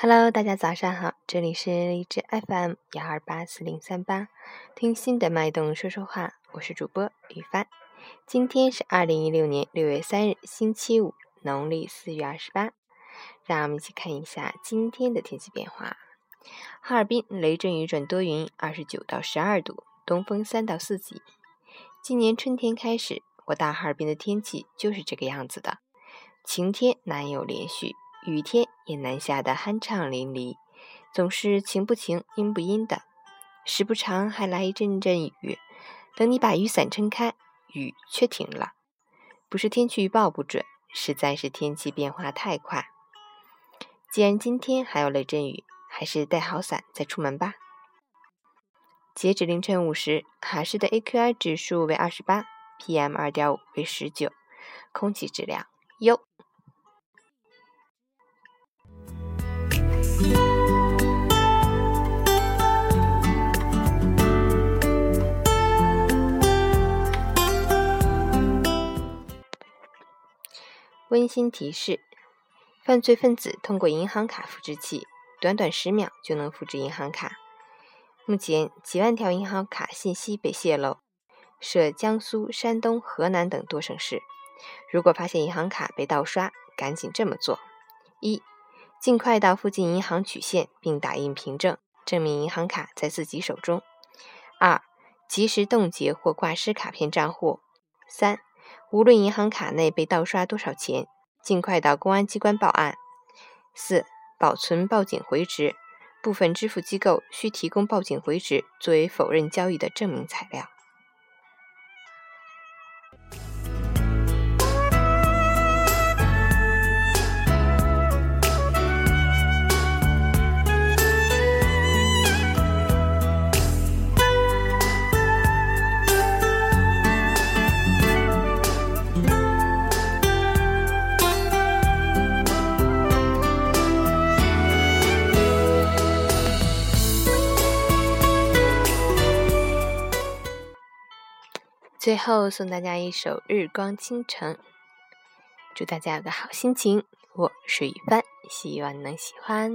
Hello，大家早上好，这里是荔枝 FM 幺二八四零三八，听心的脉动说说话，我是主播雨帆。今天是二零一六年六月三日，星期五，农历四月二十八。让我们一起看一下今天的天气变化。哈尔滨雷阵雨转多云，二十九到十二度，东风三到四级。今年春天开始，我大哈尔滨的天气就是这个样子的，晴天难有连续。雨天也难下的酣畅淋漓，总是晴不晴，阴不阴的，时不常还来一阵阵雨。等你把雨伞撑开，雨却停了。不是天气预报不准，实在是天气变化太快。既然今天还有雷阵雨，还是带好伞再出门吧。截止凌晨五时，哈市的 AQI 指数为二十八，PM 二点五为十九，空气质量优。温馨提示：犯罪分子通过银行卡复制器，短短十秒就能复制银行卡。目前几万条银行卡信息被泄露，涉江苏、山东、河南等多省市。如果发现银行卡被盗刷，赶紧这么做：一、尽快到附近银行取现并打印凭证，证明银行卡在自己手中；二、及时冻结或挂失卡片账户；三。无论银行卡内被盗刷多少钱，尽快到公安机关报案。四、保存报警回执，部分支付机构需提供报警回执作为否认交易的证明材料。最后送大家一首《日光倾城》，祝大家有个好心情。我是雨帆，希望能喜欢。